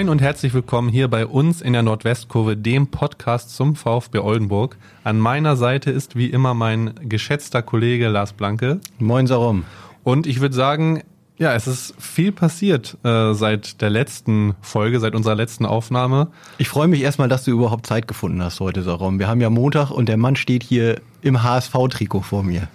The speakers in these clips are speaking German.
Moin und herzlich willkommen hier bei uns in der Nordwestkurve, dem Podcast zum VfB Oldenburg. An meiner Seite ist wie immer mein geschätzter Kollege Lars Blanke. Moin Sarum. Und ich würde sagen, ja, es ist viel passiert äh, seit der letzten Folge, seit unserer letzten Aufnahme. Ich freue mich erstmal, dass du überhaupt Zeit gefunden hast heute, Sarum. Wir haben ja Montag und der Mann steht hier im HSV-Trikot vor mir.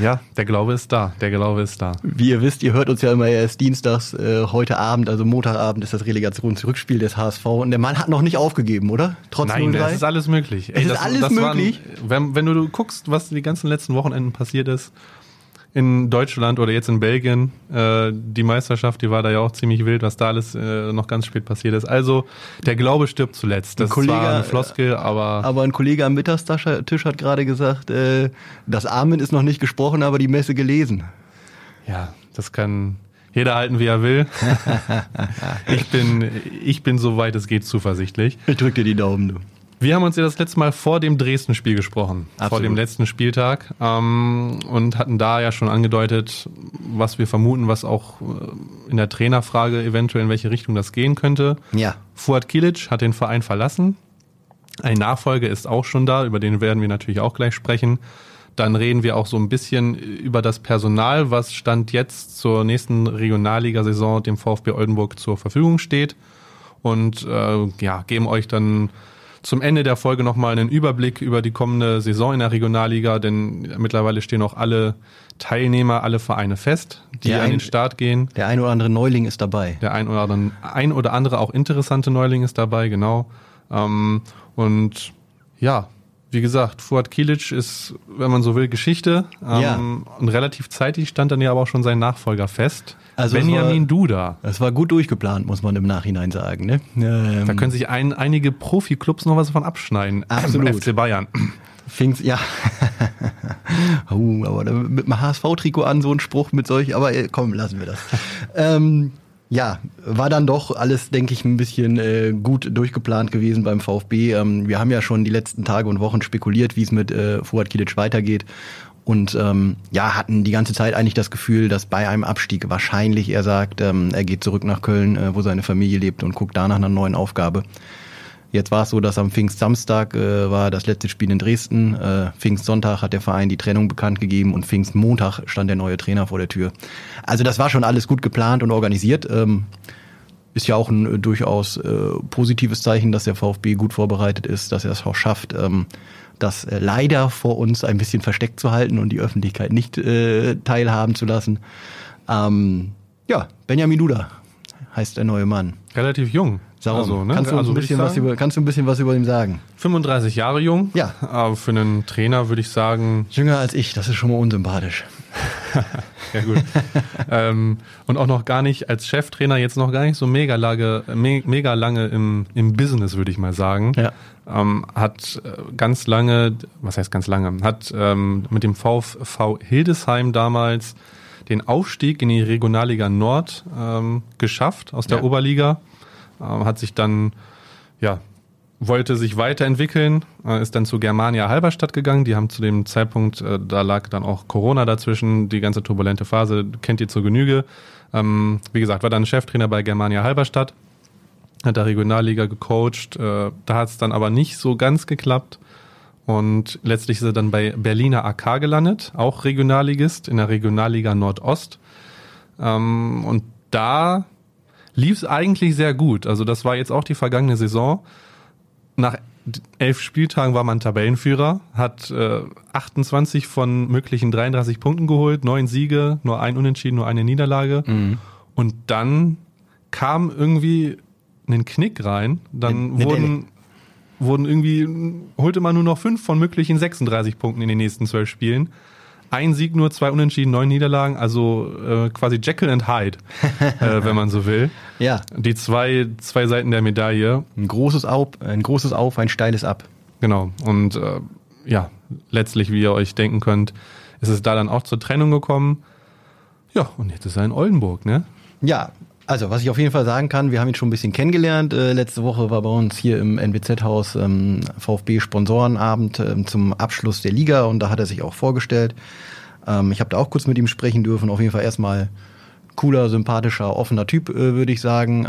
Ja, der Glaube ist da. Der Glaube ist da. Wie ihr wisst, ihr hört uns ja immer erst dienstags, äh, heute Abend, also Montagabend ist das Relegationsrückspiel des HSV und der Mann hat noch nicht aufgegeben, oder? Trotz Nein, es ist alles möglich. Ey, es ist das, alles das möglich. Waren, wenn, wenn du guckst, was die ganzen letzten Wochenenden passiert ist, in Deutschland oder jetzt in Belgien. Äh, die Meisterschaft, die war da ja auch ziemlich wild, was da alles äh, noch ganz spät passiert ist. Also der Glaube stirbt zuletzt. Das Kollege, zwar eine Floskel, aber... Aber ein Kollege am Mittagstisch hat gerade gesagt, äh, das Amen ist noch nicht gesprochen, aber die Messe gelesen. Ja, das kann jeder halten, wie er will. ich bin, ich bin soweit es geht zuversichtlich. Ich drück dir die Daumen, du. Wir haben uns ja das letzte Mal vor dem Dresden-Spiel gesprochen, Absolut. vor dem letzten Spieltag ähm, und hatten da ja schon angedeutet, was wir vermuten, was auch äh, in der Trainerfrage eventuell in welche Richtung das gehen könnte. Ja. Fuad Kilic hat den Verein verlassen. Ein Nachfolger ist auch schon da, über den werden wir natürlich auch gleich sprechen. Dann reden wir auch so ein bisschen über das Personal, was Stand jetzt zur nächsten Regionalligasaison dem VfB Oldenburg zur Verfügung steht. Und äh, ja, geben euch dann zum Ende der Folge nochmal einen Überblick über die kommende Saison in der Regionalliga, denn mittlerweile stehen auch alle Teilnehmer, alle Vereine fest, die der an den Start gehen. Der ein oder andere Neuling ist dabei. Der ein oder andere, ein oder andere auch interessante Neuling ist dabei, genau. Ähm, und ja, wie gesagt, Fuad Kilic ist, wenn man so will, Geschichte. Ähm, ja. Und relativ zeitig stand dann ja aber auch schon sein Nachfolger fest. Also Benjamin war, Duda. Das war gut durchgeplant, muss man im Nachhinein sagen. Ne? Ähm, da können sich ein, einige Profiklubs noch was davon abschneiden. Absolut. FC Bayern. Fing's, ja. uh, aber mit dem HSV-Trikot an, so ein Spruch mit solch, aber äh, komm, lassen wir das. ähm, ja, war dann doch alles, denke ich, ein bisschen äh, gut durchgeplant gewesen beim VfB. Ähm, wir haben ja schon die letzten Tage und Wochen spekuliert, wie es mit äh, Fuad Kilic weitergeht. Und ähm, ja, hatten die ganze Zeit eigentlich das Gefühl, dass bei einem Abstieg wahrscheinlich, er sagt, ähm, er geht zurück nach Köln, äh, wo seine Familie lebt und guckt da nach einer neuen Aufgabe. Jetzt war es so, dass am Pfingstsamstag äh, war das letzte Spiel in Dresden. Äh, Pfingstsonntag hat der Verein die Trennung bekannt gegeben und Pfingstmontag stand der neue Trainer vor der Tür. Also das war schon alles gut geplant und organisiert. Ähm, ist ja auch ein äh, durchaus äh, positives Zeichen, dass der VfB gut vorbereitet ist, dass er es auch schafft, ähm, das äh, leider vor uns ein bisschen versteckt zu halten und die Öffentlichkeit nicht äh, teilhaben zu lassen. Ähm, ja, Benjamin Duda heißt der neue Mann. Relativ jung. Sauer. Also, ne? kannst, du also, ein bisschen was über, kannst du ein bisschen was über ihn sagen? 35 Jahre jung. Ja. Aber für einen Trainer würde ich sagen. Jünger als ich, das ist schon mal unsympathisch. ja, gut. ähm, und auch noch gar nicht als Cheftrainer jetzt noch gar nicht so mega lange, me mega lange im, im Business, würde ich mal sagen. Ja. Ähm, hat äh, ganz lange, was heißt ganz lange, hat ähm, mit dem VfV Hildesheim damals den Aufstieg in die Regionalliga Nord ähm, geschafft aus der ja. Oberliga ähm, hat sich dann, ja, wollte sich weiterentwickeln, äh, ist dann zu Germania Halberstadt gegangen. Die haben zu dem Zeitpunkt, äh, da lag dann auch Corona dazwischen, die ganze turbulente Phase, kennt ihr zur Genüge. Ähm, wie gesagt, war dann Cheftrainer bei Germania Halberstadt, hat der Regionalliga gecoacht. Äh, da hat es dann aber nicht so ganz geklappt. Und letztlich ist er dann bei Berliner AK gelandet, auch Regionalligist in der Regionalliga Nordost. Ähm, und da lief es eigentlich sehr gut. Also das war jetzt auch die vergangene Saison. Nach elf Spieltagen war man Tabellenführer, hat äh, 28 von möglichen 33 Punkten geholt, neun Siege, nur ein Unentschieden, nur eine Niederlage. Mhm. Und dann kam irgendwie ein Knick rein. Dann ne, wurden, ne, wurden irgendwie, holte man nur noch fünf von möglichen 36 Punkten in den nächsten zwölf Spielen ein Sieg nur, zwei Unentschieden, neun Niederlagen, also äh, quasi Jekyll and Hyde, äh, wenn man so will. Ja. Die zwei, zwei Seiten der Medaille. Ein großes Auf, ein großes Auf, ein steiles Ab. Genau. Und äh, ja, letztlich, wie ihr euch denken könnt, ist es da dann auch zur Trennung gekommen. Ja, und jetzt ist er in Oldenburg, ne? Ja, also, was ich auf jeden Fall sagen kann, wir haben ihn schon ein bisschen kennengelernt. Äh, letzte Woche war bei uns hier im NWZ-Haus ähm, VfB-Sponsorenabend ähm, zum Abschluss der Liga und da hat er sich auch vorgestellt. Ähm, ich habe da auch kurz mit ihm sprechen dürfen. Auf jeden Fall erstmal cooler, sympathischer, offener Typ, äh, würde ich sagen.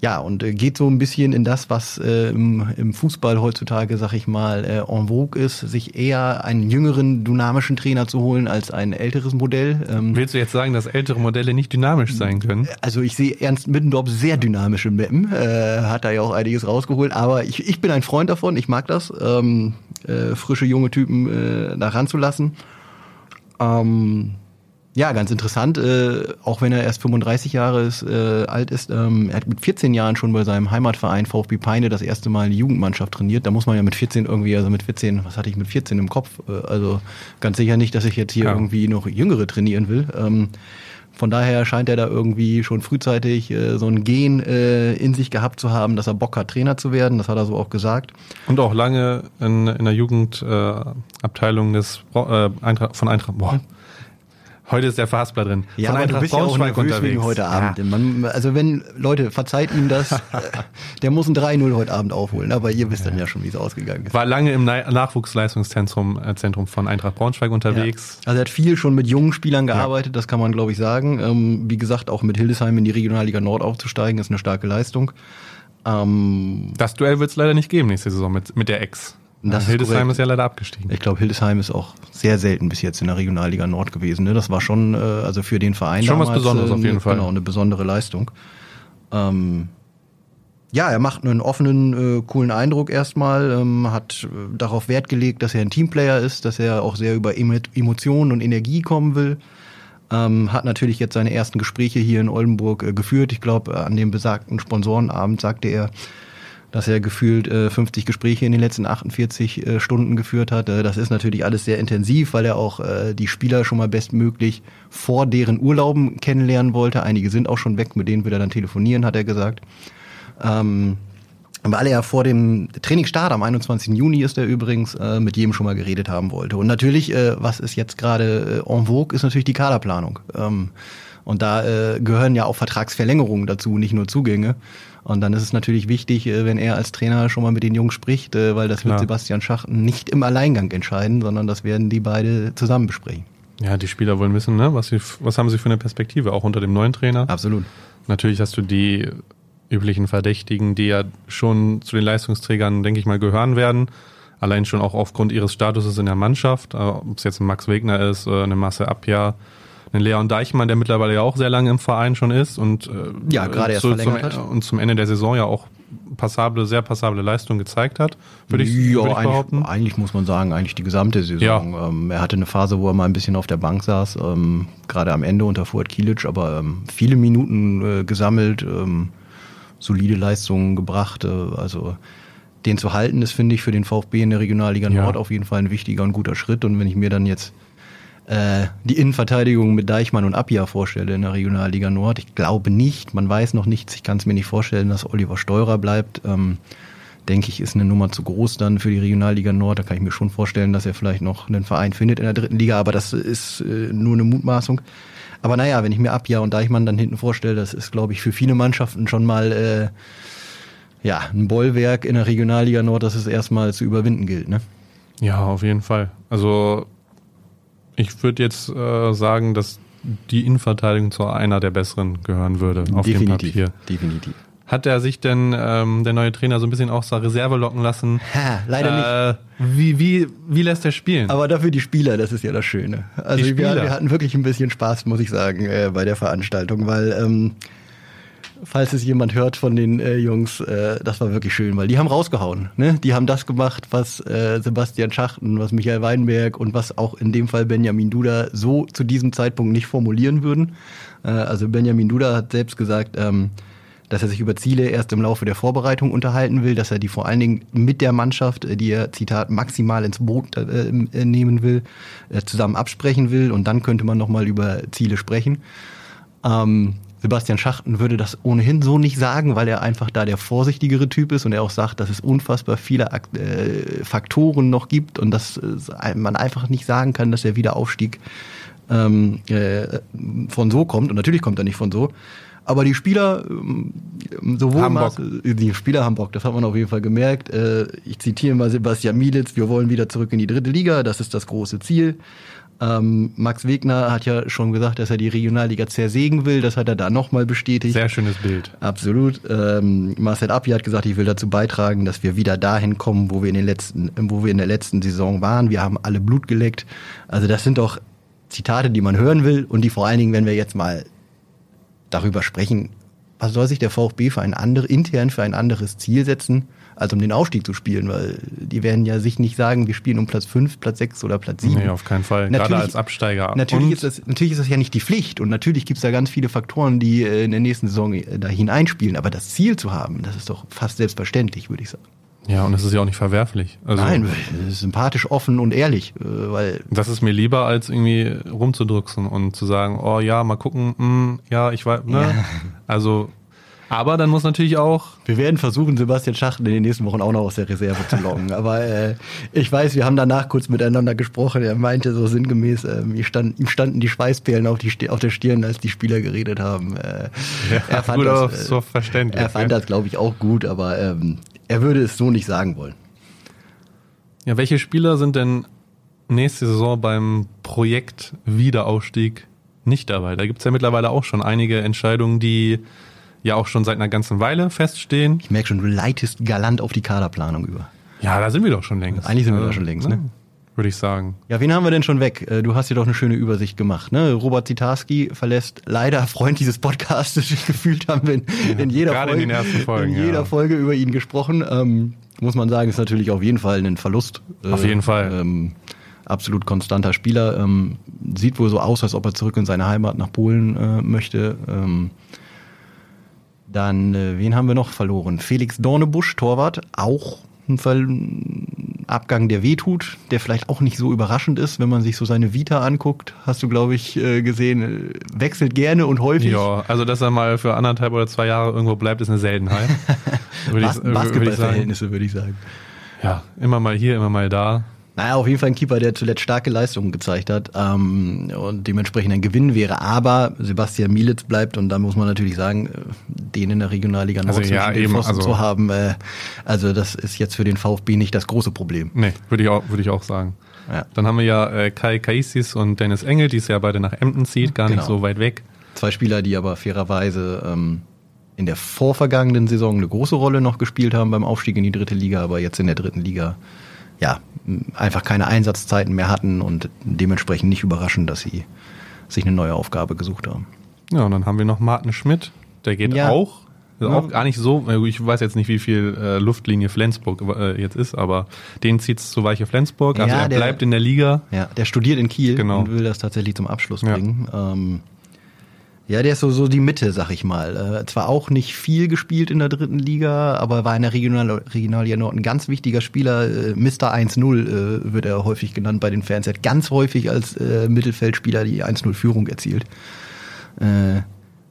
Ja, und äh, geht so ein bisschen in das, was äh, im, im Fußball heutzutage, sag ich mal, äh, en vogue ist, sich eher einen jüngeren, dynamischen Trainer zu holen als ein älteres Modell. Ähm, Willst du jetzt sagen, dass ältere Modelle nicht dynamisch sein können? Also ich sehe Ernst Middendorf sehr dynamisch im Mappen, äh, hat da ja auch einiges rausgeholt, aber ich, ich bin ein Freund davon, ich mag das, ähm, äh, frische junge Typen äh, da ranzulassen. Ähm, ja, ganz interessant, äh, auch wenn er erst 35 Jahre ist, äh, alt ist. Ähm, er hat mit 14 Jahren schon bei seinem Heimatverein VfB Peine das erste Mal die Jugendmannschaft trainiert. Da muss man ja mit 14 irgendwie, also mit 14, was hatte ich mit 14 im Kopf? Äh, also ganz sicher nicht, dass ich jetzt hier ja. irgendwie noch Jüngere trainieren will. Ähm, von daher scheint er da irgendwie schon frühzeitig äh, so ein Gen äh, in sich gehabt zu haben, dass er Bock hat, Trainer zu werden. Das hat er so auch gesagt. Und auch lange in, in der Jugendabteilung äh, des äh, Eintracht, von Eintracht. Boah. Heute ist der Fassbler drin. Ja, Von aber du bist ja auch nervös wegen heute Abend. Ja. Man, also wenn, Leute, verzeiht ihm das. der muss ein 3-0 heute Abend aufholen. Aber ihr wisst ja. dann ja schon, wie es ausgegangen ist. War lange im Nachwuchsleistungszentrum äh, Zentrum von Eintracht Braunschweig unterwegs. Ja. Also er hat viel schon mit jungen Spielern gearbeitet, das kann man glaube ich sagen. Ähm, wie gesagt, auch mit Hildesheim in die Regionalliga Nord aufzusteigen, ist eine starke Leistung. Ähm, das Duell wird es leider nicht geben nächste Saison mit, mit der Ex. Ja, Hildesheim ist, ist, ja leider abgestiegen. Ich glaube, Hildesheim ist auch sehr selten bis jetzt in der Regionalliga Nord gewesen. Ne? Das war schon, äh, also für den Verein schon damals, was Besonderes auf jeden äh, Fall. Genau, eine besondere Leistung. Ähm, ja, er macht einen offenen, äh, coolen Eindruck erstmal, ähm, hat äh, darauf Wert gelegt, dass er ein Teamplayer ist, dass er auch sehr über Emotionen und Energie kommen will. Ähm, hat natürlich jetzt seine ersten Gespräche hier in Oldenburg äh, geführt. Ich glaube, an dem besagten Sponsorenabend sagte er, dass er gefühlt äh, 50 Gespräche in den letzten 48 äh, Stunden geführt hat. Äh, das ist natürlich alles sehr intensiv, weil er auch äh, die Spieler schon mal bestmöglich vor deren Urlauben kennenlernen wollte. Einige sind auch schon weg, mit denen wird er dann telefonieren, hat er gesagt. Ähm, weil er ja vor dem Trainingsstart am 21. Juni ist er übrigens äh, mit jedem schon mal geredet haben wollte. Und natürlich, äh, was ist jetzt gerade äh, en vogue, ist natürlich die Kaderplanung. Ähm, und da äh, gehören ja auch Vertragsverlängerungen dazu, nicht nur Zugänge. Und dann ist es natürlich wichtig, äh, wenn er als Trainer schon mal mit den Jungs spricht, äh, weil das Klar. wird Sebastian Schachten nicht im Alleingang entscheiden, sondern das werden die beide zusammen besprechen. Ja, die Spieler wollen wissen, ne? was, sie, was haben sie für eine Perspektive, auch unter dem neuen Trainer. Absolut. Natürlich hast du die üblichen Verdächtigen, die ja schon zu den Leistungsträgern, denke ich mal, gehören werden. Allein schon auch aufgrund ihres Statuses in der Mannschaft, äh, ob es jetzt ein Max Wegner ist, eine Masse Abja, einen Leon Deichmann, der mittlerweile ja auch sehr lange im Verein schon ist und äh, ja gerade erst zu, verlängert zum, hat. und zum Ende der Saison ja auch passable, sehr passable Leistung gezeigt hat, würde ich, ja, würd ich behaupten. Eigentlich muss man sagen, eigentlich die gesamte Saison. Ja. Ähm, er hatte eine Phase, wo er mal ein bisschen auf der Bank saß, ähm, gerade am Ende unter Fuad Kilic, aber ähm, viele Minuten äh, gesammelt, ähm, solide Leistungen gebracht. Äh, also den zu halten ist, finde ich, für den VfB in der Regionalliga Nord ja. auf jeden Fall ein wichtiger und guter Schritt. Und wenn ich mir dann jetzt äh, die Innenverteidigung mit Deichmann und Appia vorstelle in der Regionalliga Nord. Ich glaube nicht, man weiß noch nichts. Ich kann es mir nicht vorstellen, dass Oliver Steurer bleibt. Ähm, denke ich, ist eine Nummer zu groß dann für die Regionalliga Nord. Da kann ich mir schon vorstellen, dass er vielleicht noch einen Verein findet in der dritten Liga, aber das ist äh, nur eine Mutmaßung. Aber naja, wenn ich mir Appia und Deichmann dann hinten vorstelle, das ist, glaube ich, für viele Mannschaften schon mal äh, ja, ein Bollwerk in der Regionalliga Nord, das es erstmal zu überwinden gilt. Ne? Ja, auf jeden Fall. Also ich würde jetzt äh, sagen, dass die Innenverteidigung zu einer der besseren gehören würde auf definitiv, dem Papier. Definitiv. Hat er sich denn ähm, der neue Trainer so ein bisschen aus der Reserve locken lassen? Ha, leider äh, nicht. Wie, wie, wie lässt er spielen? Aber dafür die Spieler, das ist ja das Schöne. Also wir, wir, hatten wirklich ein bisschen Spaß, muss ich sagen, äh, bei der Veranstaltung, weil ähm, falls es jemand hört von den äh, Jungs, äh, das war wirklich schön, weil die haben rausgehauen. Ne? Die haben das gemacht, was äh, Sebastian Schachten, was Michael Weinberg und was auch in dem Fall Benjamin Duda so zu diesem Zeitpunkt nicht formulieren würden. Äh, also Benjamin Duda hat selbst gesagt, ähm, dass er sich über Ziele erst im Laufe der Vorbereitung unterhalten will, dass er die vor allen Dingen mit der Mannschaft, äh, die er, Zitat, maximal ins Boot äh, äh, nehmen will, äh, zusammen absprechen will und dann könnte man nochmal über Ziele sprechen. Ähm, Sebastian Schachten würde das ohnehin so nicht sagen, weil er einfach da der vorsichtigere Typ ist und er auch sagt, dass es unfassbar viele äh, Faktoren noch gibt und dass äh, man einfach nicht sagen kann, dass der Wiederaufstieg ähm, äh, von so kommt. Und natürlich kommt er nicht von so. Aber die Spieler, ähm, sowohl haben Bock. die Spieler haben Bock, das hat man auf jeden Fall gemerkt. Äh, ich zitiere mal Sebastian Mielitz, wir wollen wieder zurück in die dritte Liga, das ist das große Ziel. Ähm, Max Wegner hat ja schon gesagt, dass er die Regionalliga zersägen will. Das hat er da nochmal bestätigt. Sehr schönes Bild. Absolut. Ähm, Marcel Appi hat gesagt, ich will dazu beitragen, dass wir wieder dahin kommen, wo wir in den letzten, wo wir in der letzten Saison waren. Wir haben alle Blut geleckt. Also das sind doch Zitate, die man hören will und die vor allen Dingen, wenn wir jetzt mal darüber sprechen, was soll sich der VfB für ein andere, intern für ein anderes Ziel setzen, als um den Aufstieg zu spielen, weil die werden ja sich nicht sagen, wir spielen um Platz 5, Platz 6 oder Platz 7. Nee, auf keinen Fall. Natürlich, Gerade als Absteiger. Natürlich ist, das, natürlich ist das ja nicht die Pflicht und natürlich gibt es da ganz viele Faktoren, die äh, in der nächsten Saison äh, da hineinspielen, aber das Ziel zu haben, das ist doch fast selbstverständlich, würde ich sagen. Ja, und es ist ja auch nicht verwerflich. Also, Nein, sympathisch, offen und ehrlich, äh, weil. Das ist mir lieber, als irgendwie rumzudrücksen und zu sagen, oh ja, mal gucken, mh, hm, ja, ich weiß, ne? Ja. Also, aber dann muss natürlich auch. Wir werden versuchen, Sebastian Schachten in den nächsten Wochen auch noch aus der Reserve zu locken. Aber äh, ich weiß, wir haben danach kurz miteinander gesprochen. Er meinte so sinngemäß, äh, ihm, stand, ihm standen die Schweißperlen auf, die, auf der Stirn, als die Spieler geredet haben. Äh, ja, er fand gut das, so verständlich. Er fand ja. das, glaube ich, auch gut, aber ähm, er würde es so nicht sagen wollen. Ja, welche Spieler sind denn nächste Saison beim Projekt Wiederaufstieg nicht dabei? Da gibt es ja mittlerweile auch schon einige Entscheidungen, die ja auch schon seit einer ganzen Weile feststehen. Ich merke schon, du leitest galant auf die Kaderplanung über. Ja, da sind wir doch schon längst. Eigentlich sind wir da schon längst, ne? Würde ich sagen. Ja, wen haben wir denn schon weg? Äh, du hast hier doch eine schöne Übersicht gemacht. Ne? Robert Zitarski verlässt leider Freund dieses Podcasts. Gefühlt haben wir in, ja, in jeder, Folge, in Folgen, in jeder ja. Folge über ihn gesprochen. Ähm, muss man sagen, ist natürlich auf jeden Fall ein Verlust. Auf jeden Fall. Ähm, absolut konstanter Spieler. Ähm, sieht wohl so aus, als ob er zurück in seine Heimat nach Polen äh, möchte. Ähm, dann, äh, wen haben wir noch verloren? Felix Dornebusch, Torwart, auch ein Abgang, der wehtut, der vielleicht auch nicht so überraschend ist, wenn man sich so seine Vita anguckt. Hast du, glaube ich, äh, gesehen, äh, wechselt gerne und häufig. Ja, also dass er mal für anderthalb oder zwei Jahre irgendwo bleibt, ist eine Seltenheit. würde ich, Basketballverhältnisse, würde ich sagen. Ja, immer mal hier, immer mal da. Naja, auf jeden Fall ein Keeper, der zuletzt starke Leistungen gezeigt hat ähm, und dementsprechend ein Gewinn wäre. Aber Sebastian Mielitz bleibt und da muss man natürlich sagen, den in der Regionalliga noch also, ja, eben, also, zu haben, äh, also das ist jetzt für den VfB nicht das große Problem. Nee, würde ich auch, würde ich auch sagen. Ja. Dann haben wir ja äh, Kai Kaisis und Dennis Engel, die es ja beide nach Emden zieht, gar genau. nicht so weit weg. Zwei Spieler, die aber fairerweise ähm, in der vorvergangenen Saison eine große Rolle noch gespielt haben beim Aufstieg in die dritte Liga, aber jetzt in der dritten Liga ja, einfach keine Einsatzzeiten mehr hatten und dementsprechend nicht überraschend, dass sie sich eine neue Aufgabe gesucht haben. Ja, und dann haben wir noch Martin Schmidt, der geht ja. auch. Also auch gar nicht so, ich weiß jetzt nicht, wie viel äh, Luftlinie Flensburg äh, jetzt ist, aber den zieht es zu Weiche Flensburg. Also ja, er der, bleibt in der Liga. Ja, der studiert in Kiel genau. und will das tatsächlich zum Abschluss bringen. Ja. Ähm, ja, der ist so, so die Mitte, sag ich mal. Äh, zwar auch nicht viel gespielt in der dritten Liga, aber war in der Regional Regionalliga Nord ein ganz wichtiger Spieler. Äh, Mr. 1-0 äh, wird er häufig genannt bei den Fans. Er hat ganz häufig als äh, Mittelfeldspieler die 1-0 Führung erzielt. Äh,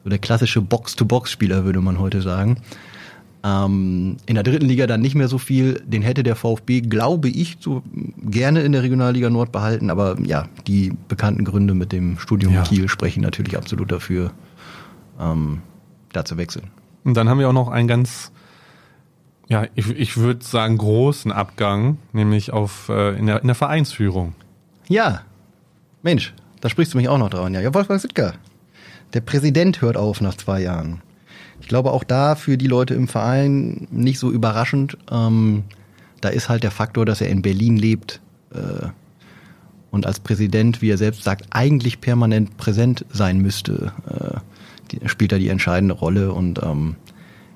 so der klassische Box-to-Box-Spieler, würde man heute sagen. Ähm, in der dritten Liga dann nicht mehr so viel. Den hätte der VfB, glaube ich, so gerne in der Regionalliga Nord behalten. Aber ja, die bekannten Gründe mit dem Studium ja. Kiel sprechen natürlich absolut dafür, ähm, da zu wechseln. Und dann haben wir auch noch einen ganz, ja, ich, ich würde sagen, großen Abgang, nämlich auf, äh, in, der, in der Vereinsführung. Ja, Mensch, da sprichst du mich auch noch dran. Ja, ja Wolfgang Sittger. Der Präsident hört auf nach zwei Jahren. Ich glaube auch da für die Leute im Verein nicht so überraschend. Ähm, da ist halt der Faktor, dass er in Berlin lebt äh, und als Präsident, wie er selbst sagt, eigentlich permanent präsent sein müsste. Äh, die, spielt da die entscheidende Rolle und ähm,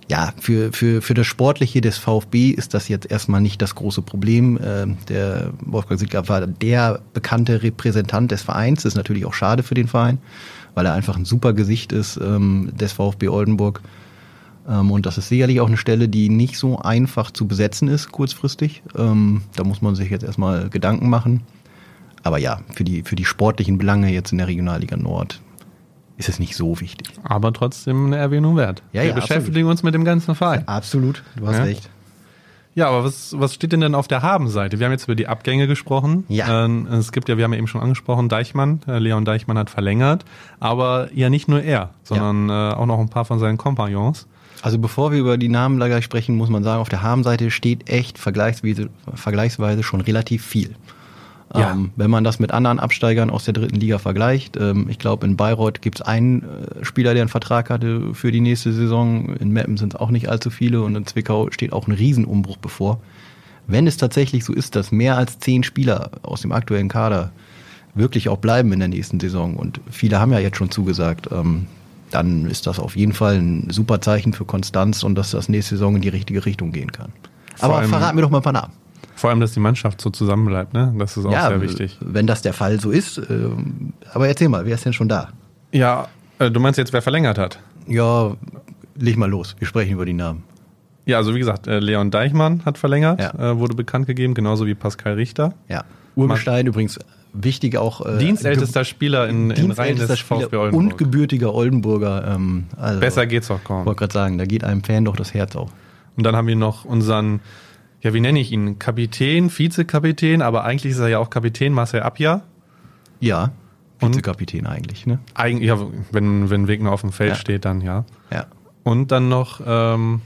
ja, für, für, für das Sportliche des VfB ist das jetzt erstmal nicht das große Problem. Äh, der Wolfgang Siegler war der bekannte Repräsentant des Vereins. Das ist natürlich auch schade für den Verein weil er einfach ein super Gesicht ist ähm, des VfB Oldenburg. Ähm, und das ist sicherlich auch eine Stelle, die nicht so einfach zu besetzen ist, kurzfristig. Ähm, da muss man sich jetzt erstmal Gedanken machen. Aber ja, für die, für die sportlichen Belange jetzt in der Regionalliga Nord ist es nicht so wichtig. Aber trotzdem eine Erwähnung wert. Ja, Wir ja, beschäftigen absolut. uns mit dem ganzen Verein. Absolut, du hast ja? recht. Ja, aber was, was steht denn denn auf der Habenseite? Wir haben jetzt über die Abgänge gesprochen. Ja. Ähm, es gibt ja, wir haben ja eben schon angesprochen, Deichmann, äh, Leon Deichmann hat verlängert, aber ja nicht nur er, sondern ja. äh, auch noch ein paar von seinen Kompagnons. Also bevor wir über die Namen gleich sprechen, muss man sagen, auf der Habenseite steht echt vergleichsweise, vergleichsweise schon relativ viel. Ja. Ähm, wenn man das mit anderen Absteigern aus der dritten Liga vergleicht, ähm, ich glaube, in Bayreuth gibt es einen äh, Spieler, der einen Vertrag hatte für die nächste Saison. In Meppen sind es auch nicht allzu viele und in Zwickau steht auch ein Riesenumbruch bevor. Wenn es tatsächlich so ist, dass mehr als zehn Spieler aus dem aktuellen Kader wirklich auch bleiben in der nächsten Saison und viele haben ja jetzt schon zugesagt, ähm, dann ist das auf jeden Fall ein super Zeichen für Konstanz und dass das nächste Saison in die richtige Richtung gehen kann. Vor Aber verraten wir doch mal ein paar Namen. Vor allem, dass die Mannschaft so zusammenbleibt, ne? Das ist auch sehr wichtig. wenn das der Fall so ist. ähm, Aber erzähl mal, wer ist denn schon da? Ja, äh, du meinst jetzt, wer verlängert hat? Ja, leg mal los. Wir sprechen über die Namen. Ja, also wie gesagt, äh, Leon Deichmann hat verlängert, Ja. äh, wurde bekannt gegeben, genauso wie Pascal Richter. Ja. Urgestein übrigens wichtig auch. Äh, Dienstältester Spieler in, in des VfB und Oldenburg. gebürtiger Oldenburger. Ähm, also, Besser geht's Ich kaum. wollte gerade sagen, da geht einem Fan doch das Herz auf. Und dann haben wir noch unseren, ja, wie nenne ich ihn? Kapitän, Vizekapitän, aber eigentlich ist er ja auch Kapitän, Marcel Abja. Ja, Und? Vizekapitän eigentlich, ne? Eigentlich, ja, wenn, wenn Wegner auf dem Feld Ja. steht, dann ja. Ja. Und dann noch ähm,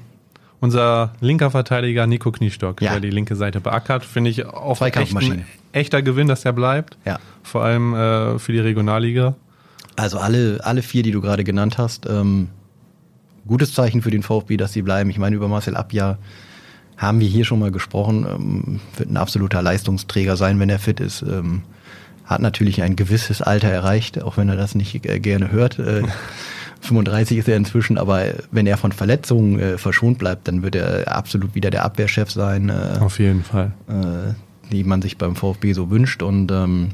unser linker Verteidiger Nico Kniestock, Ja. der die linke Seite beackert. Finde ich auch echt ein echter Gewinn, dass er bleibt. Ja. Vor allem äh, für die Regionalliga. Also alle, alle vier, die du gerade genannt hast, ähm, gutes Zeichen für den VfB, dass sie bleiben. Ich meine, über Marcel Abja haben wir hier schon mal gesprochen. Ähm, wird ein absoluter Leistungsträger sein, wenn er fit ist. Ähm, hat natürlich ein gewisses Alter erreicht, auch wenn er das nicht äh, gerne hört. Äh, 35 ist er inzwischen, aber wenn er von Verletzungen äh, verschont bleibt, dann wird er absolut wieder der Abwehrchef sein. Äh, Auf jeden Fall. äh, die man sich beim VfB so wünscht. Und ähm,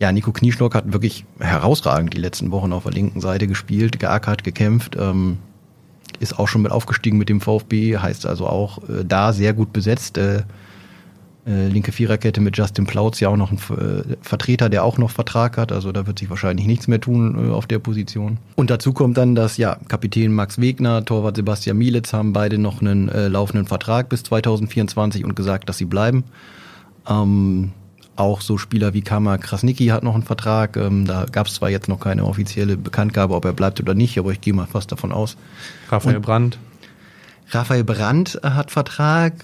ja, Nico Knieschlock hat wirklich herausragend die letzten Wochen auf der linken Seite gespielt, geackert, gekämpft. Ähm, ist auch schon mit aufgestiegen mit dem VfB, heißt also auch äh, da sehr gut besetzt. Äh, äh, linke Viererkette mit Justin Plautz, ja auch noch ein äh, Vertreter, der auch noch Vertrag hat. Also da wird sich wahrscheinlich nichts mehr tun äh, auf der Position. Und dazu kommt dann, dass ja Kapitän Max Wegner, Torwart Sebastian Mielitz haben beide noch einen äh, laufenden Vertrag bis 2024 und gesagt, dass sie bleiben. Ähm, auch so Spieler wie Kama Krasnicki hat noch einen Vertrag. Ähm, da gab es zwar jetzt noch keine offizielle Bekanntgabe, ob er bleibt oder nicht, aber ich gehe mal fast davon aus. Raphael Und- Brandt. Raphael Brandt hat Vertrag,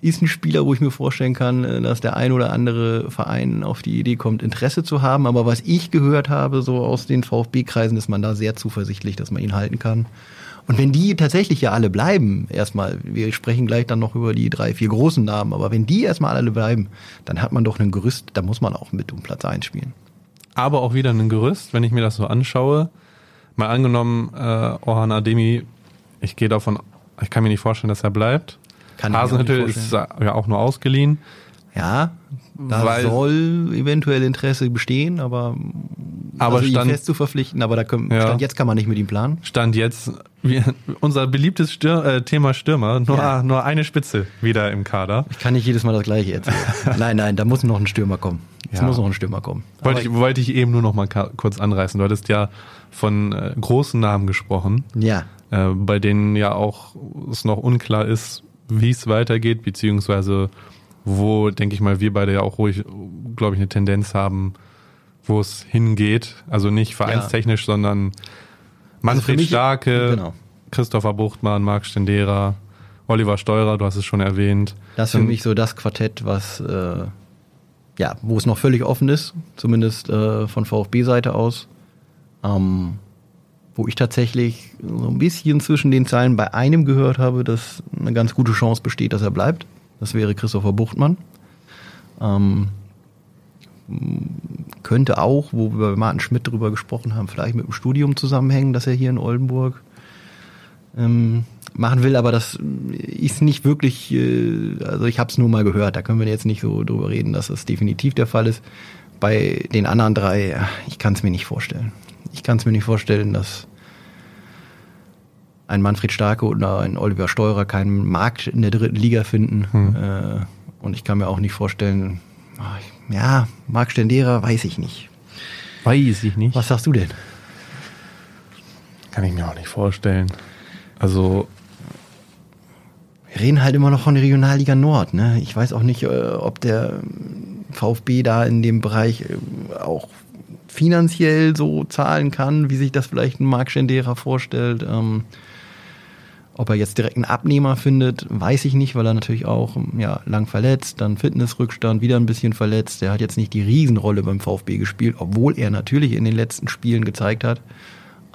ist ein Spieler, wo ich mir vorstellen kann, äh, dass der ein oder andere Verein auf die Idee kommt, Interesse zu haben. Aber was ich gehört habe, so aus den VfB-Kreisen, ist man da sehr zuversichtlich, dass man ihn halten kann. Und wenn die tatsächlich ja alle bleiben, erstmal, wir sprechen gleich dann noch über die drei, vier großen Namen, aber wenn die erstmal alle bleiben, dann hat man doch ein Gerüst, da muss man auch mit um Platz einspielen. Aber auch wieder ein Gerüst, wenn ich mir das so anschaue. Mal angenommen, äh, Orhan Ademi, ich gehe davon, ich kann mir nicht vorstellen, dass er bleibt. Kann Hasenhüttel ist ja auch nur ausgeliehen. Ja, da soll eventuell Interesse bestehen, aber, Aber also ihn Stand- fest zu verpflichten, aber da können, Ja. Stand jetzt kann man nicht mit ihm planen. Stand jetzt wir, unser beliebtes Stür äh, Thema Stürmer, nur, Ja. nur eine Spitze wieder im Kader. Ich kann nicht jedes Mal das gleiche erzählen. nein, nein, da muss noch ein Stürmer kommen. Es Ja. muss noch ein Stürmer kommen. Wollte ich, wollte ich eben nur noch mal kurz anreißen. Du hattest ja von äh, großen Namen gesprochen, ja, äh, bei denen ja auch es noch unklar ist, wie es weitergeht, beziehungsweise wo, denke ich mal, wir beide ja auch ruhig, glaube ich, eine Tendenz haben, wo es hingeht. Also nicht vereinstechnisch, sondern Manfred Also mich- Starke, genau. Christopher Buchtmann, Marc Stendera, Oliver Steurer, du hast es schon erwähnt. das ist für mich so das Quartett, was äh, ja, wo es noch völlig offen ist, zumindest äh, von VfB-Seite aus. Ähm, wo ich tatsächlich so ein bisschen zwischen den Zeilen bei einem gehört habe, dass eine ganz gute Chance besteht, dass er bleibt. Das wäre Christopher Buchtmann. Ähm, könnte auch, wo wir bei Martin Schmidt drüber gesprochen haben, vielleicht mit dem Studium zusammenhängen, dass er hier in Oldenburg ähm, machen will, aber das ist nicht wirklich, äh, also ich habe es nur mal gehört, da können wir jetzt nicht so drüber reden, dass das definitiv der Fall ist. Bei den anderen drei, ja, ich kann es mir nicht vorstellen. Ich kann es mir nicht vorstellen, dass ein Manfred Starke oder ein Oliver Steurer keinen Markt in der dritten Liga finden. Äh, und ich kann mir auch nicht vorstellen, ah, ich- ja, Marc Stendera weiß ich nicht. Weiß ich nicht. Was sagst du denn? Kann ich mir auch nicht vorstellen. Also, Wir reden halt immer noch von der Regionalliga Nord. Ne? Ich weiß auch nicht, äh, ob der VfB da in dem Bereich äh, auch finanziell so zahlen kann, wie sich das vielleicht ein Marc Schendera vorstellt. Ähm, Ob er jetzt direkt einen Abnehmer findet, weiß ich nicht, weil er natürlich auch ja, lang verletzt, dann Fitnessrückstand, wieder ein bisschen verletzt. Er hat jetzt nicht die Riesenrolle beim VfB gespielt, obwohl er natürlich in den letzten Spielen gezeigt hat,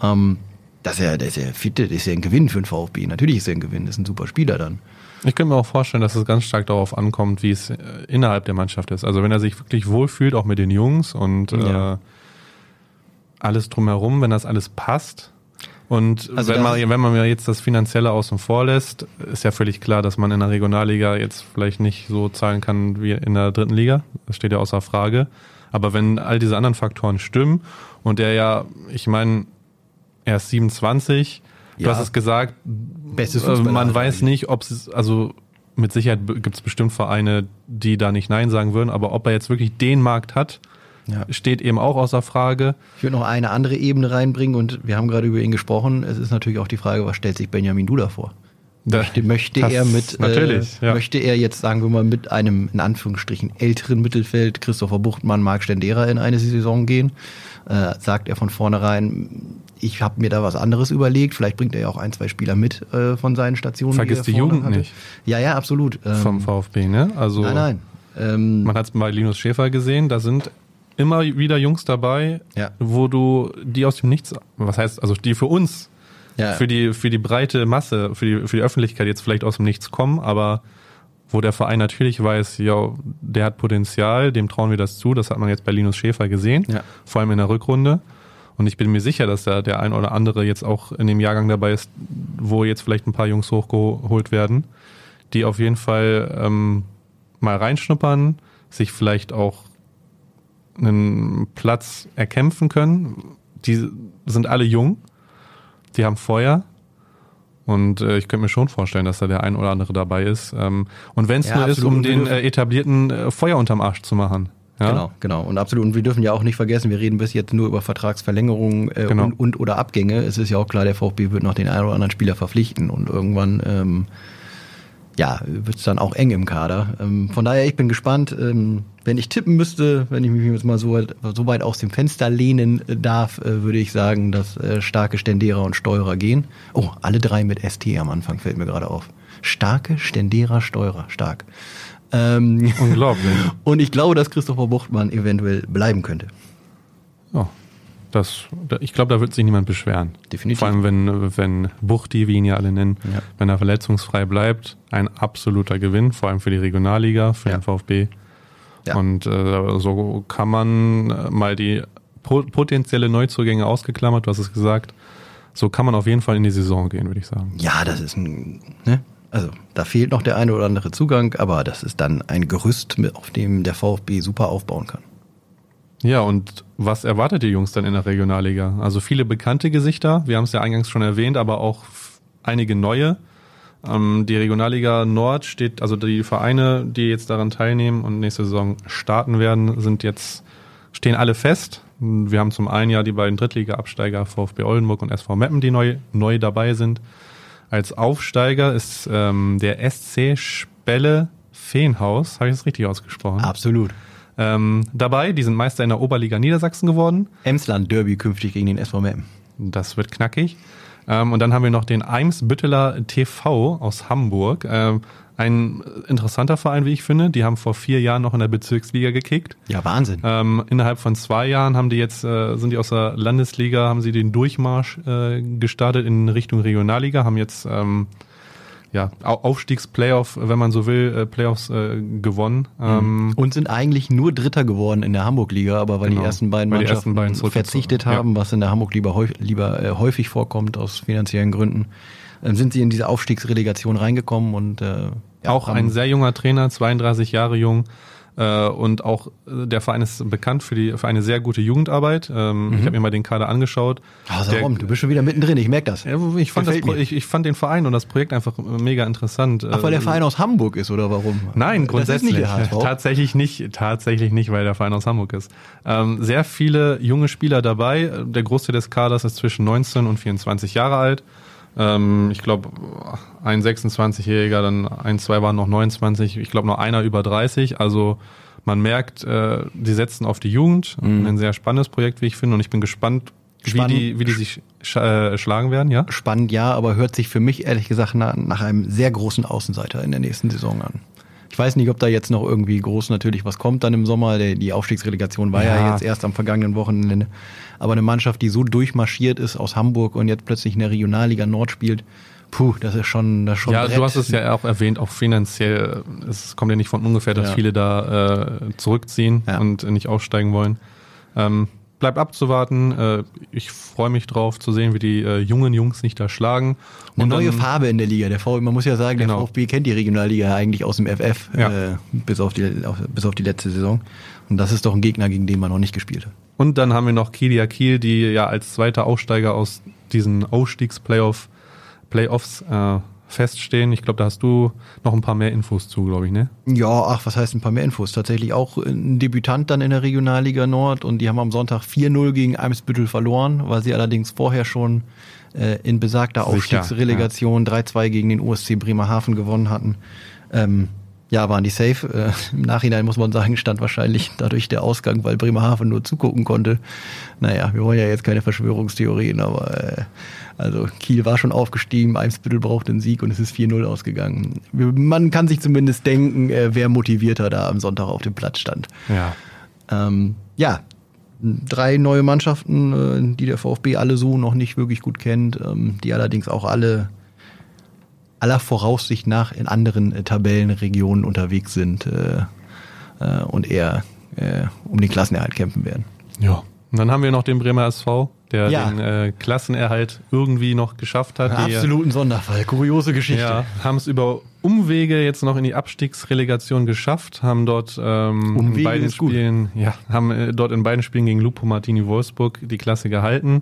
ähm, dass er, dass er fit ist, ist er ein Gewinn für den VfB. Natürlich ist er ein Gewinn, ist ein super Spieler dann. Ich könnte mir auch vorstellen, dass es ganz stark darauf ankommt, wie es äh, innerhalb der Mannschaft ist. Also wenn er sich wirklich wohlfühlt, auch mit den Jungs und ja. äh, alles drumherum, wenn das alles passt. Und also wenn, man, wenn man mir jetzt das Finanzielle außen vor lässt, ist ja völlig klar, dass man in der Regionalliga jetzt vielleicht nicht so zahlen kann wie in der dritten Liga. Das steht ja außer Frage. Aber wenn all diese anderen Faktoren stimmen und er ja, ich meine, er ist 27, ja. du hast es gesagt, äh, man weiß nicht, ob es, also mit Sicherheit gibt es bestimmt Vereine, die da nicht Nein sagen würden, aber ob er jetzt wirklich den Markt hat, ja. steht eben auch außer Frage. Ich würde noch eine andere Ebene reinbringen und wir haben gerade über ihn gesprochen. Es ist natürlich auch die Frage, was stellt sich Benjamin Duda vor? Möchte, möchte er mit, äh, ja. möchte er jetzt, sagen wir mal, mit einem, in Anführungsstrichen, älteren Mittelfeld, Christopher Buchtmann, Marc Stendera in eine Saison gehen? Äh, sagt er von vornherein, ich habe mir da was anderes überlegt. Vielleicht bringt er ja auch ein, zwei Spieler mit äh, von seinen Stationen. Vergiss die, die Jugend hatte. nicht. Ja, ja, absolut. Ähm, Vom VfB, ne? Also nein, nein. Ähm, man hat es bei Linus Schäfer gesehen, da sind immer wieder Jungs dabei, ja. wo du die aus dem Nichts, was heißt, also die für uns, ja. für die für die breite Masse, für die für die Öffentlichkeit jetzt vielleicht aus dem Nichts kommen, aber wo der Verein natürlich weiß, ja, der hat Potenzial, dem trauen wir das zu. Das hat man jetzt bei Linus Schäfer gesehen, ja. vor allem in der Rückrunde. Und ich bin mir sicher, dass da der ein oder andere jetzt auch in dem Jahrgang dabei ist, wo jetzt vielleicht ein paar Jungs hochgeholt werden, die auf jeden Fall ähm, mal reinschnuppern, sich vielleicht auch einen Platz erkämpfen können. Die sind alle jung, die haben Feuer. Und äh, ich könnte mir schon vorstellen, dass da der ein oder andere dabei ist. Ähm, und wenn es ja, nur ist, um den äh, etablierten äh, Feuer unterm Arsch zu machen. Ja? Genau, genau. Und absolut. Und wir dürfen ja auch nicht vergessen, wir reden bis jetzt nur über Vertragsverlängerungen äh, genau. und, und oder Abgänge. Es ist ja auch klar, der VfB wird noch den einen oder anderen Spieler verpflichten und irgendwann ähm, ja, wird es dann auch eng im Kader. Ähm, von daher, ich bin gespannt. Ähm, wenn ich tippen müsste, wenn ich mich jetzt mal so weit, so weit aus dem Fenster lehnen äh, darf, äh, würde ich sagen, dass äh, starke Stendera und Steuerer gehen. Oh, alle drei mit ST am Anfang fällt mir gerade auf. Starke Stendera, Steuerer, stark. Ähm, Unglaublich. Und ich glaube, dass Christopher Buchtmann eventuell bleiben könnte. Oh, das, ich glaube, da wird sich niemand beschweren. Definitiv. Vor allem, wenn, wenn Buchti, wie ihn ja alle nennen, ja. wenn er verletzungsfrei bleibt, ein absoluter Gewinn, vor allem für die Regionalliga, für ja. den VfB. Ja. Und äh, so kann man äh, mal die potenzielle Neuzugänge ausgeklammert, du hast es gesagt, so kann man auf jeden Fall in die Saison gehen, würde ich sagen. Ja, das ist ein, ne? Also da fehlt noch der eine oder andere Zugang, aber das ist dann ein Gerüst, auf dem der VfB super aufbauen kann. Ja, und was erwartet die Jungs dann in der Regionalliga? Also viele bekannte Gesichter, wir haben es ja eingangs schon erwähnt, aber auch einige neue. Ähm, die Regionalliga Nord steht, also die Vereine, die jetzt daran teilnehmen und nächste Saison starten werden, sind jetzt, stehen alle fest. Wir haben zum einen ja die beiden Drittliga-Absteiger VfB Oldenburg und SV Meppen, die neu, neu dabei sind. Als Aufsteiger ist ähm, der SC Spelle Feenhaus. Habe ich das richtig ausgesprochen? Absolut ähm, dabei. Die sind Meister in der Oberliga Niedersachsen geworden. Emsland Derby künftig gegen den SV Meppen. Das wird knackig. Ähm, und dann haben wir noch den Eimsbütteler TV aus Hamburg. Ähm, ein interessanter Verein, wie ich finde. Die haben vor vier Jahren noch in der Bezirksliga gekickt. Ja, Wahnsinn. Ähm, innerhalb von zwei Jahren haben die jetzt, äh, sind die aus der Landesliga, haben sie den Durchmarsch äh, gestartet in Richtung Regionalliga, haben jetzt ähm, ja, Aufstiegsplayoff, wenn man so will, äh, Playoffs äh, gewonnen. Ähm, und sind eigentlich nur Dritter geworden in der Hamburg-Liga, aber weil genau, die ersten beiden Mannschaften ersten beiden verzichtet haben, ja. was in der Hamburg-Liga häufig, lieber, äh, häufig vorkommt aus finanziellen Gründen, äh, sind sie in diese Aufstiegsrelegation reingekommen und äh, ja, auch ein sehr junger Trainer, 32 Jahre jung, äh, und auch äh, der Verein ist bekannt für, die, für eine sehr gute Jugendarbeit. Ähm, mhm. Ich habe mir mal den Kader angeschaut. Also warum? Du bist schon wieder mittendrin, ich merke das. ich, fand das ich, ich, fand den Verein und das Projekt einfach mega interessant. Ach, weil der ähm, Verein aus Hamburg ist oder warum? Nein, grundsätzlich. Nicht tatsächlich nicht, tatsächlich nicht, weil der Verein aus Hamburg ist. Ähm, sehr viele junge Spieler dabei. Der Großteil des Kaders ist zwischen 19 und 24 Jahre alt. Ähm, ich glaube, ein 26-Jähriger, dann ein, zwei waren noch 29, ich glaube noch einer über 30. Also man merkt, äh, die setzen auf die Jugend. Mhm. Ein sehr spannendes Projekt, wie ich finde. Und ich bin gespannt, wie Spannend. die, wie die sich sch äh, schlagen werden, ja? Spannend, ja, aber hört sich für mich ehrlich gesagt nach, nach einem sehr großen Außenseiter in der nächsten Saison an. Ich weiß nicht, ob da jetzt noch irgendwie groß natürlich was kommt dann im Sommer. Die Aufstiegsrelegation war ja. Ja. jetzt erst am vergangenen Wochenende. Aber eine Mannschaft, die so durchmarschiert ist aus Hamburg und jetzt plötzlich in der Regionalliga Nord spielt, puh, das ist schon, das ist schon Ja, Brett. du hast es ja auch erwähnt, auch finanziell. Es kommt ja nicht von ungefähr, dass Ja. viele da äh, zurückziehen Ja. und nicht aufsteigen wollen. Ähm, bleibt abzuwarten. Äh, ich freue mich drauf zu sehen, wie die äh, jungen Jungs sich da schlagen. Eine Und neue dann- Farbe in der Liga. Der VfB, man muss ja sagen, der Genau. VfB kennt die Regionalliga eigentlich aus dem FF, Ja. äh, bis, auf die, auf, bis auf die letzte Saison. Und das ist doch ein Gegner, gegen den man noch nicht gespielt hat. Und dann haben wir noch Kilia Kiel, die ja als zweiter Aussteiger aus diesen Ausstiegs-Playoff Playoffs äh, feststehen. Ich glaube, da hast du noch ein paar mehr Infos zu, glaube ich, ne? Ja, ach, was heißt ein paar mehr Infos? Tatsächlich auch ein Debütant dann in der Regionalliga Nord und die haben am Sonntag 4-0 gegen Eimsbüttel verloren, weil sie allerdings vorher schon äh, in besagter Aufstiegsrelegation 3-2 gegen den USC Bremerhaven gewonnen hatten. Ähm, ja, waren die safe. Äh, Im Nachhinein muss man sagen, stand wahrscheinlich dadurch der Ausgang, weil Bremerhaven nur zugucken konnte. Naja, wir wollen ja jetzt keine Verschwörungstheorien, aber äh, also Kiel war schon aufgestiegen, Eimsbüttel braucht den Sieg und es ist 4-0 ausgegangen. Man kann sich zumindest denken, äh, wer motivierter da am Sonntag auf dem Platz stand. Ja. Ähm, ja, drei neue Mannschaften, äh, die der VfB alle so noch nicht wirklich gut kennt, ähm, die allerdings auch alle aller Voraussicht nach in anderen äh, Tabellenregionen unterwegs sind äh, äh, und eher um den Klassenerhalt kämpfen werden. Ja. Und dann haben wir noch den Bremer SV, der Ja. den äh, Klassenerhalt irgendwie noch geschafft hat. Die, Absoluten Sonderfall, kuriose Geschichte. Ja, haben es über Umwege jetzt noch in die Abstiegsrelegation geschafft, haben dort ähm, Umwege in beiden. Spielen, ja, haben äh, dort in beiden Spielen gegen Lupo Martini Wolfsburg die Klasse gehalten.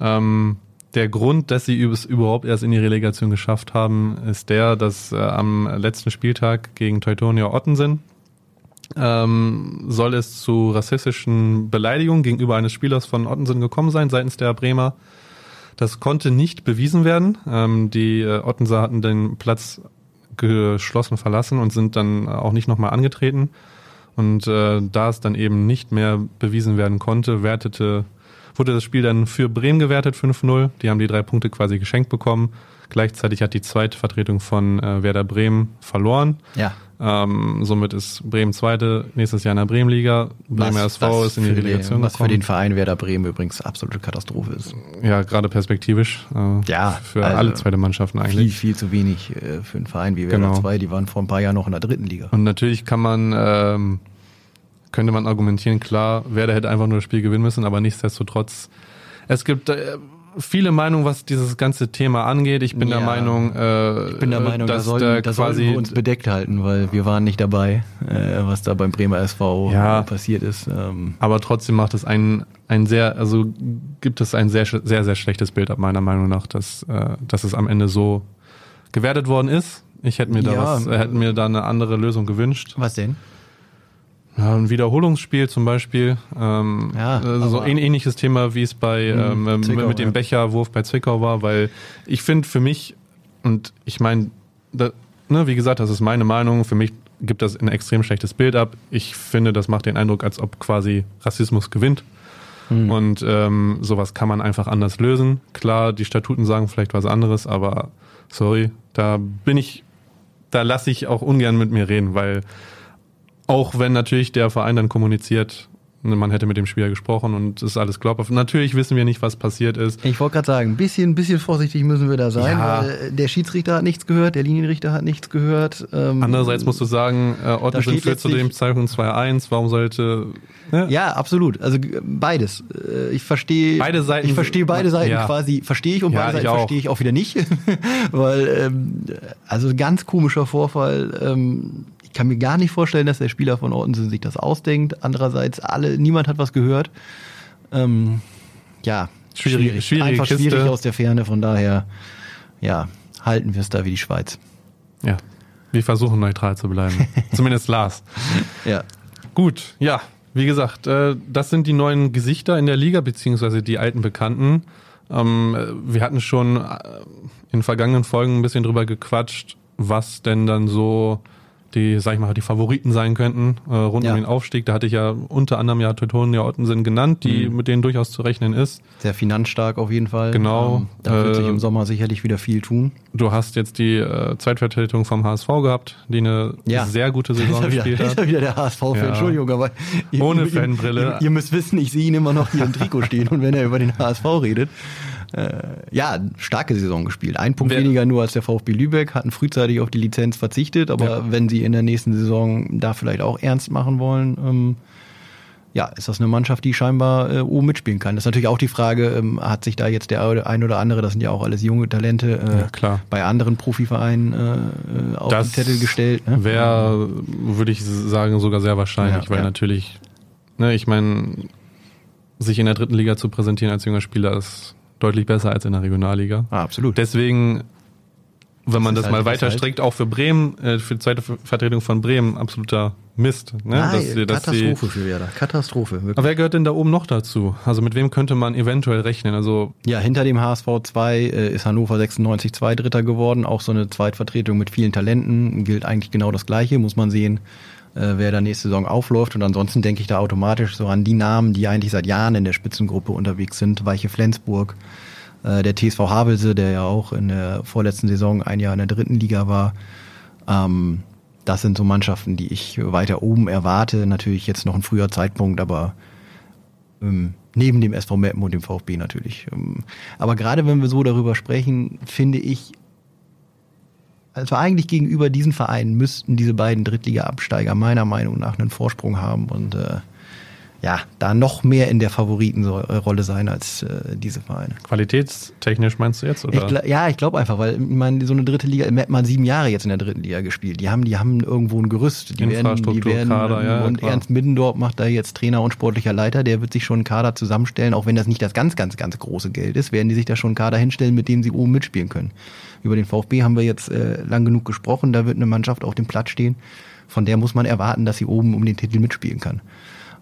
Ähm, der Grund, dass sie es überhaupt erst in die Relegation geschafft haben, ist der, dass äh, am letzten Spieltag gegen Teutonia Ottensen ähm, soll es zu rassistischen Beleidigungen gegenüber eines Spielers von Ottensen gekommen sein seitens der Bremer. Das konnte nicht bewiesen werden. Ähm, die äh, Ottenser hatten den Platz geschlossen verlassen und sind dann auch nicht nochmal angetreten. Und äh, da es dann eben nicht mehr bewiesen werden konnte, wertete, wurde das Spiel dann für Bremen gewertet, 5-0. Die haben die drei Punkte quasi geschenkt bekommen. Gleichzeitig hat die zweite Vertretung von äh, Werder Bremen verloren. Ja. Ähm, somit ist Bremen zweite nächstes Jahr in der Bremenliga. Bremer SV ist in die Relegation den, Was für den Verein Werder Bremen übrigens absolute Katastrophe ist. ja, gerade perspektivisch. Äh, Ja, Für also alle zweite Mannschaften Viel, eigentlich. viel zu wenig äh, für einen Verein wie Werder Genau. 2. Die waren vor ein paar Jahren noch in der dritten Liga. Und natürlich kann man, ähm, könnte man argumentieren, klar, Werder hätte einfach nur das Spiel gewinnen müssen, aber nichtsdestotrotz, es gibt äh, viele Meinungen, was dieses ganze Thema angeht. Ich bin Ja. der Meinung, äh, Ich bin der Meinung, da dass sollten, da da sollten quasi wir uns bedeckt halten, weil wir waren nicht dabei, äh, was da beim Bremer SV Ja. äh, passiert ist. Ähm, aber trotzdem macht es ein, ein sehr, also gibt es ein sehr, sehr, sehr schlechtes Bild ab meiner Meinung nach, dass, äh, dass es am Ende so gewertet worden ist. Ich hätte mir da Ja. was, hätte mir da eine andere Lösung gewünscht. was denn? Ja, ein Wiederholungsspiel zum Beispiel. Ähm, Ja, äh, so ein ähnliches Thema, wie es bei Mhm, ähm, Zwickau, mit dem ja. Becherwurf bei Zwickau war, weil ich finde für mich, und ich meine, ne, wie gesagt, das ist meine Meinung, für mich gibt das ein extrem schlechtes Bild ab. Ich finde, das macht den Eindruck, als ob quasi Rassismus gewinnt. Hm. Und ähm, sowas kann man einfach anders lösen. Klar, die Statuten sagen vielleicht was anderes, aber sorry, da bin ich, da lasse ich auch ungern mit mir reden, weil auch wenn natürlich der Verein dann kommuniziert, man hätte mit dem Spieler gesprochen und es ist alles glaubhaft. Natürlich wissen wir nicht, was passiert ist. Ich wollte gerade sagen, ein bisschen, bisschen vorsichtig müssen wir da sein, Ja. weil äh, der Schiedsrichter hat nichts gehört, der Linienrichter hat nichts gehört. Ähm, Andererseits musst du sagen, äh, Ottensen führt zu dem Zeitpunkt 2-1, warum sollte... Ne? Ja, absolut. Also beides. Äh, Ich verstehe Beide Seiten- Ich verstehe beide Seiten Ja. quasi. Verstehe ich und Ja, beide Seiten verstehe ich auch wieder nicht, weil ähm, also ganz komischer Vorfall. Ähm, ich kann mir gar nicht vorstellen, dass der Spieler von Ortensen sich das ausdenkt. Andererseits alle, niemand hat was gehört. Ähm, ja, Schwierige- schwierige Einfach Kiste. schwierig aus der Ferne. Von daher, ja, halten wir es da wie die Schweiz. Ja, wir versuchen neutral zu bleiben. Zumindest Lars. Ja. Gut, ja, wie gesagt, äh, das sind die neuen Gesichter in der Liga, beziehungsweise die alten Bekannten. Ähm, äh, wir hatten schon äh, in vergangenen Folgen ein bisschen drüber gequatscht, was denn dann so die, sag ich mal, die Favoriten sein könnten äh, rund Ja. um den Aufstieg. Da hatte ich ja unter anderem ja Teutonia Ottensen genannt, die Mhm. mit denen durchaus zu rechnen ist. Sehr finanzstark auf jeden Fall. Genau. Ähm, da wird Äh, sich im Sommer sicherlich wieder viel tun. Du hast jetzt die äh, Zweitvertretung vom HSV gehabt, die eine Ja. sehr gute Saison ist er wieder, gespielt ist hat. er wieder der HSV-Fan, Ja. Entschuldigung, aber ihr, Ohne ihr, Fanbrille. Ihr, ihr müsst wissen, ich sehe ihn immer noch hier im Trikot stehen und wenn er über den HSV redet. Äh, ja, starke Saison gespielt. Ein Punkt Wer- weniger nur als der VfB Lübeck, hatten frühzeitig auf die Lizenz verzichtet, aber Ja. wenn sie in der nächsten Saison da vielleicht auch ernst machen wollen, ähm, ja, ist das eine Mannschaft, die scheinbar äh, oben mitspielen kann. Das ist natürlich auch die Frage, ähm, hat sich da jetzt der ein oder andere, das sind ja auch alles junge Talente, äh, Ja, bei anderen Profivereinen äh, äh, auf den Zettel gestellt. Ne? Wäre, würde ich sagen, sogar sehr wahrscheinlich, Ja, weil ja. natürlich, ne, ich meine, sich in der dritten Liga zu präsentieren als junger Spieler ist deutlich besser als in der Regionalliga. Ah, absolut. Deswegen, wenn man das, halt- mal weiter streckt, auch für Bremen, äh, für die zweite Ver- Vertretung von Bremen, absoluter Mist. Ne? Nein, Dass dass Katastrophe für Werder. Katastrophe. Wirklich. Aber wer gehört denn da oben noch dazu? Also mit wem könnte man eventuell rechnen? Also Ja, hinter dem HSV 2 äh, ist Hannover 96 Zweidritter geworden. Auch so eine Zweitvertretung mit vielen Talenten. Gilt eigentlich genau das Gleiche. Muss man sehen, äh, wer da nächste Saison aufläuft. Und ansonsten denke ich da automatisch so an die Namen, die eigentlich seit Jahren in der Spitzengruppe unterwegs sind. Weiche Flensburg, äh, der TSV Havelse, der ja auch in der vorletzten Saison ein Jahr in der dritten Liga war. Ähm, das sind so Mannschaften, die ich weiter oben erwarte. Natürlich jetzt noch ein früher Zeitpunkt, aber ähm, neben dem SV Meppen und dem VfB natürlich. Ähm, aber gerade wenn wir so darüber sprechen, finde ich, also eigentlich gegenüber diesen Vereinen müssten diese beiden Drittliga-Absteiger meiner Meinung nach einen Vorsprung haben und äh, ja, da noch mehr in der Favoritenrolle sein als äh, diese Vereine. qualitätstechnisch meinst du jetzt? Oder? Ich, ja, ich glaube einfach, weil meine, so eine dritte Liga, Meppen hat sieben Jahre jetzt in der dritten Liga gespielt. Die haben, die haben irgendwo ein Gerüst. Die werden, die Infrastruktur, werden, Kader, ja, und klar. Ernst Middendorf macht da jetzt Trainer und sportlicher Leiter. Der wird sich schon einen Kader zusammenstellen, auch wenn das nicht das ganz, ganz, ganz große Geld ist, werden die sich da schon einen Kader hinstellen, mit dem sie oben mitspielen können. Über den VfB haben wir jetzt äh, lang genug gesprochen. Da wird eine Mannschaft auf dem Platz stehen, von der muss man erwarten, dass sie oben um den Titel mitspielen kann.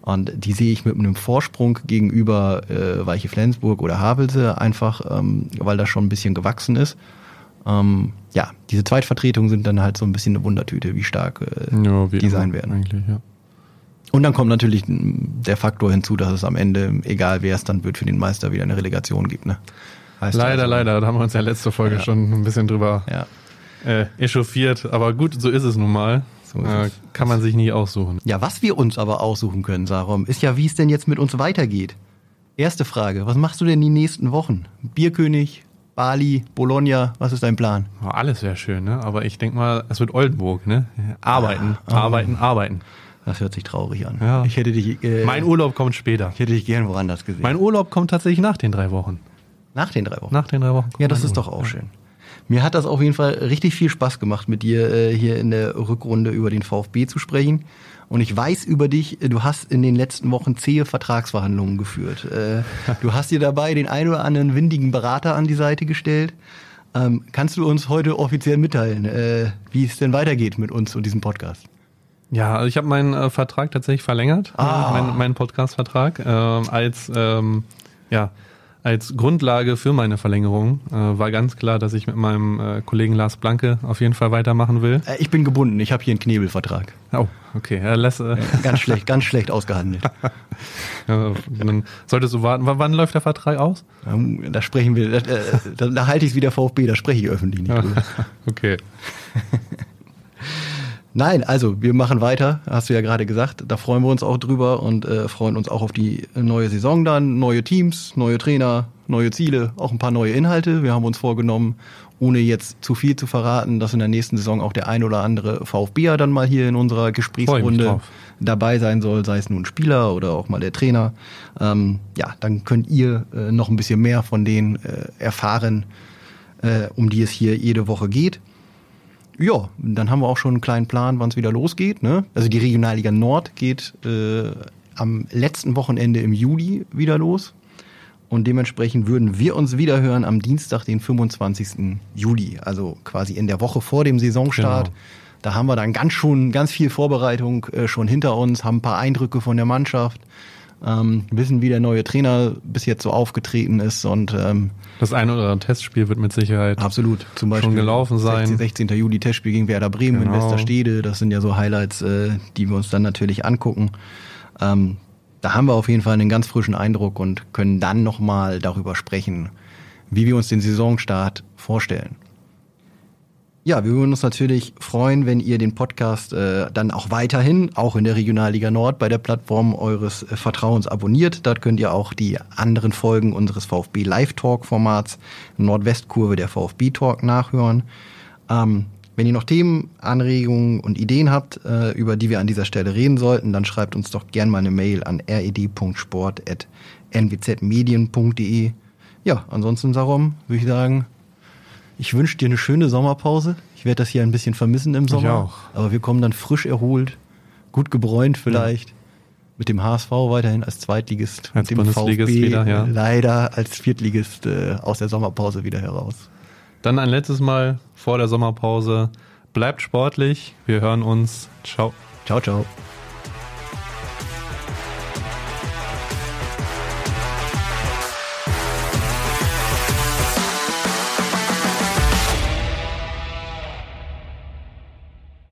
Und die sehe ich mit einem Vorsprung gegenüber äh, Weiche Flensburg oder Havelse, einfach ähm, weil das schon ein bisschen gewachsen ist. Ähm, ja, diese Zweitvertretungen sind dann halt so ein bisschen eine Wundertüte, wie stark äh, ja, wie die sein werden. Eigentlich, ja. Und dann kommt natürlich der Faktor hinzu, dass es am Ende, egal wer es dann wird, für den Meister wieder eine Relegation gibt. Ne? Heißt Leider, also, leider, da haben wir uns ja letzte Folge Ja. schon ein bisschen drüber Ja. äh, echauffiert. Aber gut, so ist es nun mal. So ist äh, es. kann man sich nie aussuchen. ja, was wir uns aber aussuchen können, Sarom, ist ja, wie es denn jetzt mit uns weitergeht. Erste Frage, was machst du denn die nächsten Wochen? Bierkönig, Bali, Bologna, was ist dein Plan? Oh, alles wäre schön, ne? Aber ich denke mal, es wird Oldenburg, ne? Arbeiten, Ah, arbeiten, arbeiten. Das hört sich traurig an. Ja. Ich hätte dich, äh, Mein Urlaub kommt später. ich hätte dich gern woanders gesehen. Mein Urlaub kommt tatsächlich nach den drei Wochen. Nach den drei Wochen. Nach den drei Wochen. kommt Ja, das ist doch Urlaub. auch schön. Mir hat das auf jeden Fall richtig viel Spaß gemacht, mit dir äh, hier in der Rückrunde über den VfB zu sprechen. Und ich weiß über dich, äh, du hast in den letzten Wochen zähe Vertragsverhandlungen geführt. Äh, du hast dir dabei den ein oder anderen windigen Berater an die Seite gestellt. Ähm, kannst du uns heute offiziell mitteilen, äh, wie es denn weitergeht mit uns und diesem Podcast? Ja, also ich habe meinen äh, Vertrag tatsächlich verlängert, Ah. äh, meinen, meinen Podcast-Vertrag, ähm, als ähm, ja als Grundlage für meine Verlängerung äh, war ganz klar, dass ich mit meinem äh, Kollegen Lars Blanke auf jeden Fall weitermachen will. Äh, ich bin gebunden, ich habe hier einen Knebelvertrag. Oh, okay. Er lässt, äh, Ganz schlecht, ganz schlecht ausgehandelt. ja, dann solltest du warten. W wann läuft der Vertrag aus? Ähm, Da sprechen wir, da, äh, da, da halte ich es wie der VfB, da spreche ich öffentlich nicht drüber. okay. Nein, also wir machen weiter, hast du ja gerade gesagt. Da freuen wir uns auch drüber und äh, freuen uns auch auf die neue Saison dann. Neue Teams, neue Trainer, neue Ziele, auch ein paar neue Inhalte. Wir haben uns vorgenommen, ohne jetzt zu viel zu verraten, dass in der nächsten Saison auch der ein oder andere VfBer dann mal hier in unserer Gesprächsrunde dabei sein soll, sei es nun ein Spieler oder auch mal der Trainer. Ähm, ja, dann könnt ihr äh, noch ein bisschen mehr von denen äh, erfahren, äh, um die es hier jede Woche geht. Ja, dann haben wir auch schon einen kleinen Plan, wann es wieder losgeht. Ne? Also die Regionalliga Nord geht äh, am letzten Wochenende im Juli wieder los. Und dementsprechend würden wir uns wieder hören am Dienstag, den 25. Juli. Also quasi in der Woche vor dem Saisonstart. Genau. Da haben wir dann ganz schon ganz viel Vorbereitung äh, schon hinter uns, haben ein paar Eindrücke von der Mannschaft. Ähm, wissen, wie der neue Trainer bis jetzt so aufgetreten ist und ähm, das eine oder andere Testspiel wird mit Sicherheit absolut zum Beispiel schon gelaufen sein. 16, 16. Juli Testspiel gegen Werder Bremen genau. in Westerstede. Das sind ja so Highlights, äh, die wir uns dann natürlich angucken. Ähm, da haben wir auf jeden Fall einen ganz frischen Eindruck und können dann nochmal darüber sprechen, wie wir uns den Saisonstart vorstellen. Ja, wir würden uns natürlich freuen, wenn ihr den Podcast äh, dann auch weiterhin, auch in der Regionalliga Nord, bei der Plattform eures äh, Vertrauens abonniert. Dort könnt ihr auch die anderen Folgen unseres VfB Live Talk Formats Nordwestkurve der VfB Talk nachhören. Ähm, wenn ihr noch Themen, Anregungen und Ideen habt, äh, über die wir an dieser Stelle reden sollten, dann schreibt uns doch gerne mal eine Mail an red.sport.nwzmedien.de. Ja, ansonsten darum würde ich sagen, ich wünsche dir eine schöne Sommerpause. Ich werde das hier ein bisschen vermissen im Sommer. Ich auch. Aber wir kommen dann frisch erholt, gut gebräunt vielleicht. Ja. Mit dem HSV weiterhin als Zweitligist. Als mit dem VfB wieder, ja. leider als Viertligist äh, aus der Sommerpause wieder heraus. Dann ein letztes Mal vor der Sommerpause. Bleibt sportlich. Wir hören uns. Ciao. Ciao, ciao.